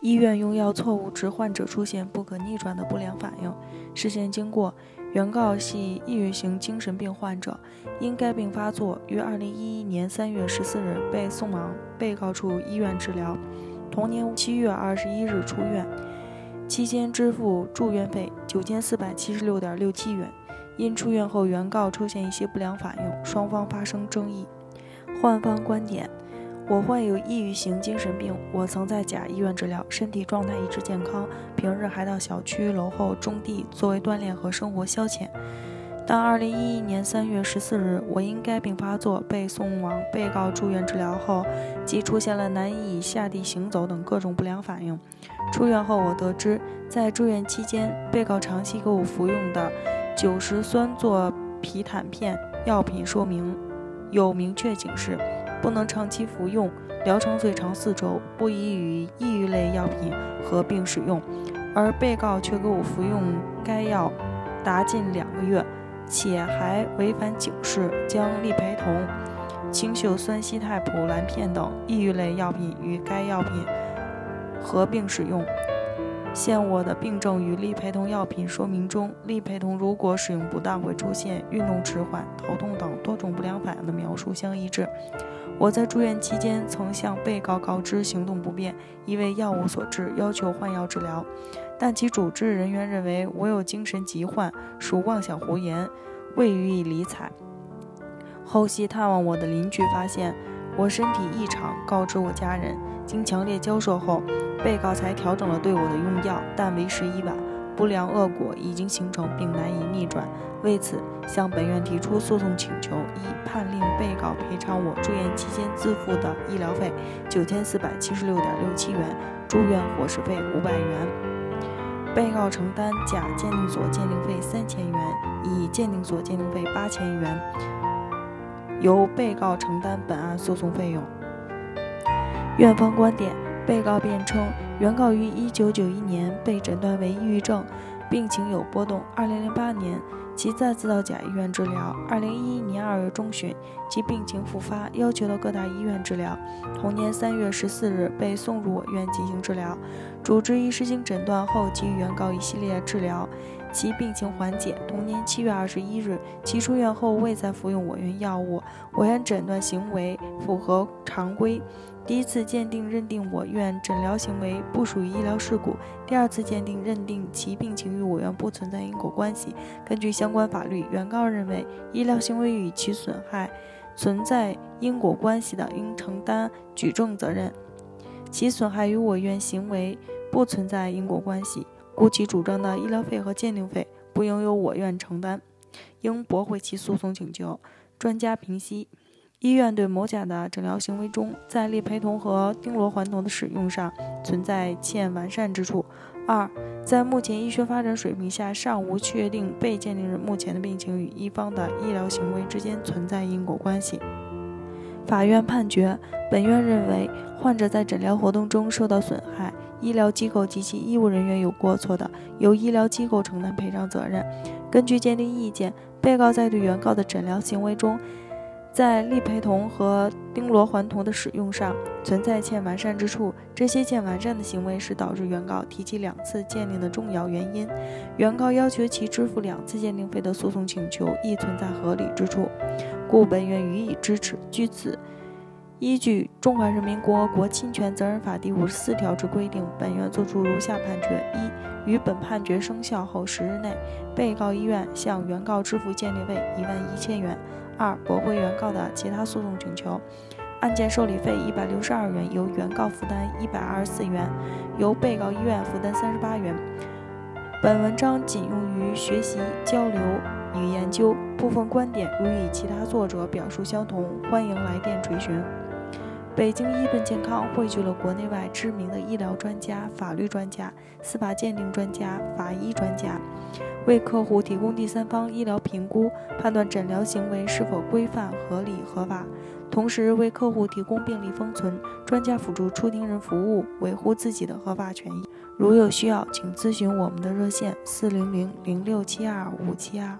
医院用药错误致患者出现不可逆转的不良反应。事件经过：原告系抑郁型精神病患者，因该病发作，于2011年3月14日被送往被告处医院治疗，同年7月21日出院，期间支付住院费9千476.67元。因出院后原告出现一些不良反应，双方发生争议。患方观点。我患有抑郁型精神病，我曾在甲医院治疗，身体状态一直健康，平日还到小区楼后种地作为锻炼和生活消遣。但2011年3月14日，我因该病发作被送往被告住院治疗后，即出现了难以下地行走等各种不良反应。出院后，我得知在住院期间，被告长期给我服用的酒石酸唑皮坦片药品说明有明确警示。不能长期服用，疗程最长四周，不宜与抑郁类药品合并使用。而被告却给我服用该药达近两个月，且还违反警示，将利培酮、氢溴酸西肽普蓝片等抑郁类药品与该药品合并使用。现我的病症与利培酮药品说明中，利培酮如果使用不当会出现运动迟缓、头痛等多种不良反应的描述相一致。我在住院期间曾向被告告知行动不便因为药物所致，要求换药治疗，但其主治人员认为我有精神疾患，属妄想胡言，未予以理睬。后期探望我的邻居发现我身体异常，告知我家人。经强烈交涉后，被告才调整了对我的用药，但为时已晚，不良恶果已经形成并难以逆转。为此，向本院提出诉讼请求：一、判令被告赔偿我住院期间自付的医疗费九千四百七十六点六七元，住院伙食费五百元；被告承担甲鉴定所鉴定费三千元，乙鉴定所鉴定费八千元，由被告承担本案诉讼费用。院方观点：被告辩称，原告于1991年被诊断为抑郁症，病情有波动。2008年，其再次到甲医院治疗。2011年2月中旬，其病情复发，要求到各大医院治疗。同年3月14日，被送入我院进行治疗。主治医师经诊断后，给予原告一系列治疗，其病情缓解。同年7月21日，其出院后未再服用我院药物，我院诊断行为符合常规。第一次鉴定认定我院诊疗行为不属于医疗事故，第二次鉴定认定其病情与我院不存在因果关系。根据相关法律，原告认为医疗行为与其损害存在因果关系的，应承担举证责任；其损害与我院行为不存在因果关系，故其主张的医疗费和鉴定费不应由我院承担，应驳回其诉讼请求。专家评析。医院对某甲的诊疗行为中，在利培酮和丁罗环酮的使用上存在欠完善之处。二，在目前医学发展水平下，尚无确定被鉴定人目前的病情与一方的医疗行为之间存在因果关系。法院判决，本院认为，患者在诊疗活动中受到损害，医疗机构及其医务人员有过错的，由医疗机构承担赔偿责任。根据鉴定意见，被告在对原告的诊疗行为中。在利培酮和丁罗环酮的使用上存在欠完善之处，这些欠完善的行为是导致原告提起两次鉴定的重要原因。原告要求其支付两次鉴定费的诉讼请求亦存在合理之处，故本院予以支持。据此，依据《中华人民共和国侵权责任法》第五十四条之规定，本院作出如下判决：一、于本判决生效后十日内，被告医院向原告支付鉴定费一万一千元。二、驳回原告的其他诉讼请求，案件受理费一百六十二元，由原告负担一百二十四元，由被告医院负担三十八元。本文章仅用于学习交流与研究，部分观点如与其他作者表述相同，欢迎来电垂询。北京医奔健康汇聚了国内外知名的医疗专家、法律专家、司法鉴定专家、法医专家。为客户提供第三方医疗评估，判断诊疗行为是否规范、合理、合法，同时为客户提供病历封存、专家辅助出庭人服务，维护自己的合法权益。如有需要，请咨询我们的热线：四零零零六七二五七二。